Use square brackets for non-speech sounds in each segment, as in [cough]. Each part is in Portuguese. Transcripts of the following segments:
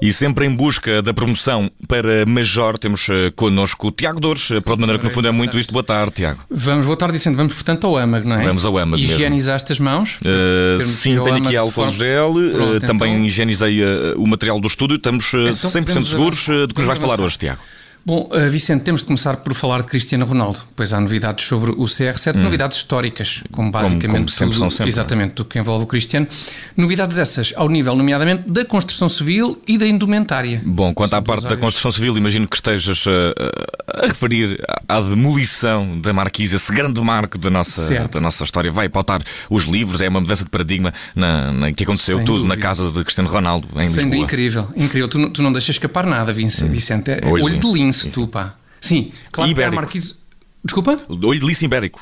E sempre em busca da promoção para Major, temos uh, connosco o Tiago Dores. Uh, para de maneira que no fundo é muito isto. Boa tarde, Tiago. Vamos, boa tarde, Vicente. Vamos, portanto, ao âmago, não é? Vamos ao âmago. Higienizaste as mãos? Uh, sim, tenho aqui álcool gel. Pronto, também então... higienizei o material do estúdio. Estamos então, 100% seguros de que nos vais falar hoje, Tiago. Bom, uh, Vicente, temos de começar por falar de Cristiano Ronaldo, pois há novidades sobre o CR7, hum. novidades históricas, como basicamente como, como sempre tudo, sempre. exatamente do que envolve o Cristiano. Novidades essas ao nível, nomeadamente, da construção civil e da indumentária. Bom, quanto São à parte da construção civil, imagino que estejas a, a referir à demolição da Marquise, esse grande marco da nossa, da nossa história. Vai pautar os livros, é uma mudança de paradigma na, na que aconteceu Sem tudo dúvida. na casa de Cristiano Ronaldo em Sem Lisboa. Incrível, incrível. Tu, tu não deixas escapar nada, Vicente. Hum. Vicente. É, olho, olho de lince lince, tu, pá. Sim, claro ibérico. que é a Marquise. Desculpa? De lince ibérico.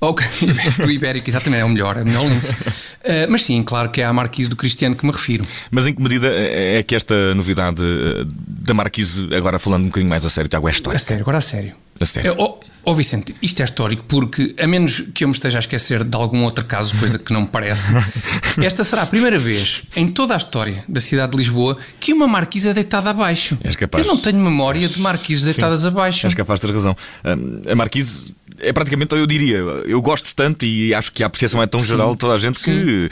Ok, [laughs] o ibérico, exatamente, é o melhor, é o melhor lince. Uh, mas sim, claro que é à Marquise do Cristiano que me refiro. Mas em que medida é que esta novidade eh, da Marquise, agora falando um bocadinho mais a sério, Tiago, é histórica? A sério, agora a sério. A sério. É, oh, oh, Vicente, isto é histórico porque, a menos que eu me esteja a esquecer de algum outro caso, coisa que não me parece, [laughs] esta será a primeira vez em toda a história da cidade de Lisboa que uma marquise é deitada abaixo. És capaz. Eu não tenho memória de marquises deitadas Sim, abaixo. És capaz de ter razão. A marquise é praticamente, eu diria, eu gosto tanto e acho que a apreciação é tão Sim. geral de toda a gente Sim. que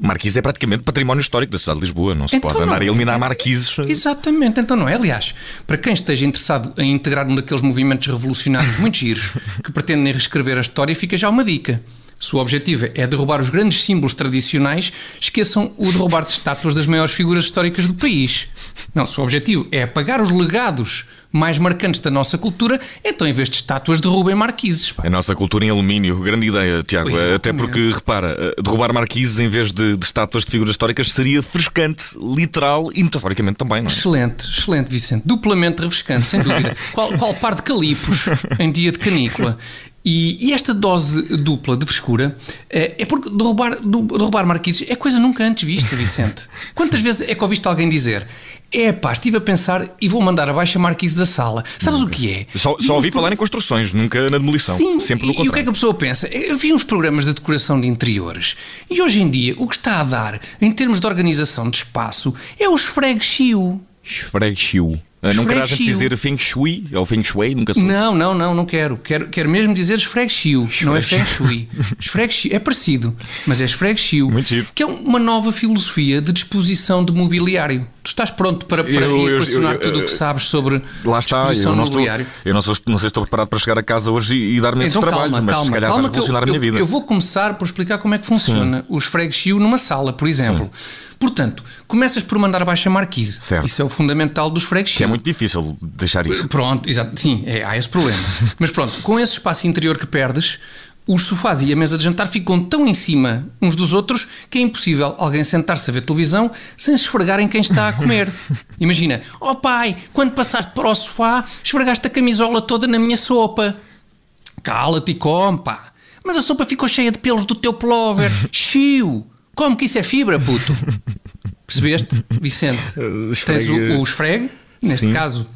Marquise é praticamente património histórico da cidade de Lisboa. Não se então pode andar a eliminar é. Marquises. Exatamente, então não é. Aliás, para quem esteja interessado em integrar um daqueles movimentos revolucionários muito giros que pretendem reescrever a história, fica já uma dica. Se o objetivo é derrubar os grandes símbolos tradicionais, esqueçam o derrubar de estátuas das maiores figuras históricas do país. Não, se o objetivo é apagar os legados mais marcantes da nossa cultura, então em vez de estátuas derrubem marquises. Pá. A nossa cultura em alumínio, grande ideia, Tiago. Até porque, repara, eh, derrubar marquises em vez de, de, estátuas de figuras históricas seria refrescante, literal e metaforicamente também, não é? Excelente, excelente, Vicente. Duplamente refrescante, sem dúvida. [laughs] qual, qual par de calipos em dia de canícula? E, e, esta dose dupla de frescura é, é porque derrubar, derrubar marquises é coisa nunca antes vista, Vicente. [laughs] Quantas vezes é que ouviste alguém dizer é pá, estive a pensar e vou mandar abaixo a marquise da sala. Sabes nunca. o que é? Só, só ouvi falar em construções, nunca na demolição. Sim, sempre no contrário. E o que é que a pessoa pensa? Eu vi uns programas de decoração de interiores e hoje em dia o que está a dar em termos de organização de espaço é o esfregue-chiu. Esfregue-chiu. Ah, não quero dizer Feng Shui ou Feng Shui, nunca sei. Não, não, não, não quero. Quero, quero mesmo dizer esfregue-chiu, não é Feng Shui. esfregue É parecido, mas é esfregue-chiu. Muito giro. Que é uma nova filosofia de disposição de mobiliário. Tu estás pronto para, para eu, tudo o que sabes sobre lá está, disposição eu não mobiliário? Estou, eu não, sou, não sei se estou preparado para chegar a casa hoje e, e dar-me então, esses calma, trabalhos, mas calma, se calhar calma, vai revolucionar eu, a minha vida. Eu vou começar por explicar como é que funciona Sim. o esfregue-chiu numa sala, por exemplo. Sim. Portanto, começas por mandar abaixo a marquise. Certo. Isso é o fundamental dos fregues. Que é muito difícil deixar isso. Pronto, exato. Sim, é, há esse problema. [laughs] Mas pronto, com esse espaço interior que perdes, os sofás e a mesa de jantar ficam tão em cima uns dos outros que é impossível alguém sentar-se a ver televisão sem se esfregar em quem está a comer. [laughs] Imagina, oh pai, quando passaste para o sofá, esfregaste a camisola toda na minha sopa. Cala-te e come, pá. Mas a sopa ficou cheia de pelos do teu plover. [laughs] Chiu! Como que isso é fibra, puto? [laughs] Percebeste, Vicente? [laughs] Tens o, o esfregue, neste Sim. caso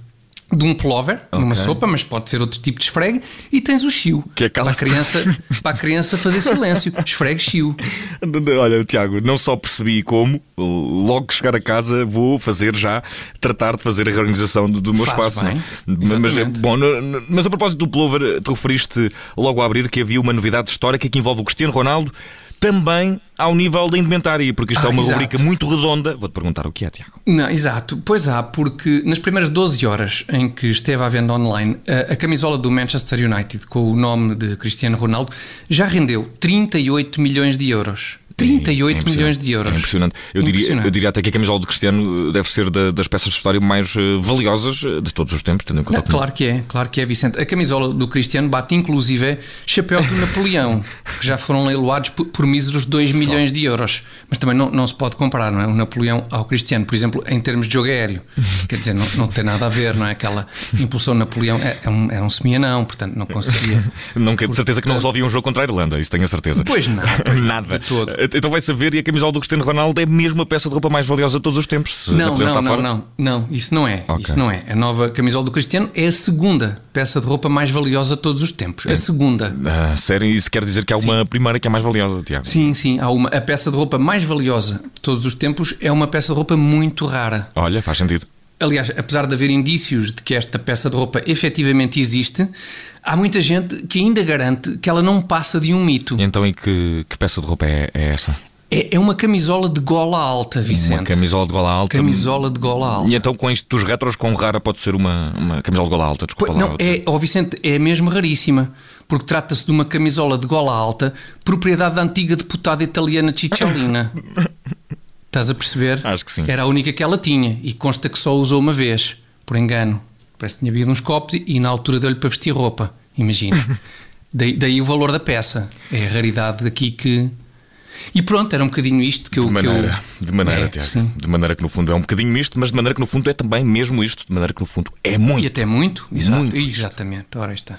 de um plover, okay. numa sopa, mas pode ser outro tipo de esfregue, e tens o chiu, que é para, a criança, [laughs] para a criança fazer silêncio. Esfregue chiu. Olha, Tiago, não só percebi como, logo que chegar a casa vou fazer já, tratar de fazer a reorganização do, do meu Faz espaço. Bem, mas, bom, mas a propósito do plover, tu referiste logo a abrir que havia uma novidade histórica que envolve o Cristiano Ronaldo também ao nível da indumentária, porque isto ah, é uma exato. rubrica muito redonda. Vou-te perguntar o que é, Tiago. Não, exato. Pois há, porque nas primeiras 12 horas em que esteve à venda online, a, a camisola do Manchester United, com o nome de Cristiano Ronaldo, já rendeu 38 milhões de euros. 38 é milhões de euros. É impressionante. Eu, impressionante. Diria, eu diria até que a camisola de Cristiano deve ser da, das peças de vestuário mais eh, valiosas eh, de todos os tempos, tendo em conta. Não, claro que é, claro que é, Vicente. A camisola do Cristiano bate inclusive chapéu do Napoleão, [laughs] que já foram leiloados por, por míseros 2 Só. milhões de euros. Mas também não, não se pode comparar, não é? O Napoleão ao Cristiano, por exemplo, em termos de jogo aéreo. [laughs] Quer dizer, não, não tem nada a ver, não é? Aquela impulsão Napoleão é, é um, era um semianão, portanto não conseguia. [laughs] não, de certeza que não resolvia um jogo contra a Irlanda, isso tenho a certeza. Pois não, pois nada. De todo. Então vai saber, e a camisola do Cristiano Ronaldo é mesmo a peça de roupa mais valiosa de todos os tempos. não, não, não, não, não, isso não é. Okay. Isso não é. A nova camisola do Cristiano é a segunda peça de roupa mais valiosa de todos os tempos. É. A segunda. Ah, sério, isso quer dizer que há sim. uma primeira que é mais valiosa, Tiago? Sim, sim. Há uma, a peça de roupa mais valiosa de todos os tempos é uma peça de roupa muito rara. Olha, faz sentido. Aliás, apesar de haver indícios de que esta peça de roupa efetivamente existe, há muita gente que ainda garante que ela não passa de um mito. Então, e que, que peça de roupa é, é essa? É, é, uma camisola de gola alta, Vicente. Uma camisola de gola alta. Camisola de gola alta. E então, com isto dos retros, com rara pode ser uma, uma camisola de gola alta? Desculpa não, é, oh Vicente, é mesmo raríssima. Porque trata-se de uma camisola de gola alta, propriedade da antiga deputada italiana Cicciolina. [laughs] Estás a perceber? Acho que sim. Era a única que ela tinha e consta que só usou uma vez, por engano. Parece que tinha bebido uns copos e, e na altura deu-lhe para vestir roupa. Imagina. [laughs] daí, daí, o valor da peça. É a raridade aqui que. E pronto, era um bocadinho isto que eu. De maneira, eu... de maneira, é, Tiago. De maneira que no fundo é um bocadinho isto, mas de maneira que no fundo é também mesmo isto. De maneira que no fundo é muito. E até muito. Exato. Muito Exatamente. Ora está.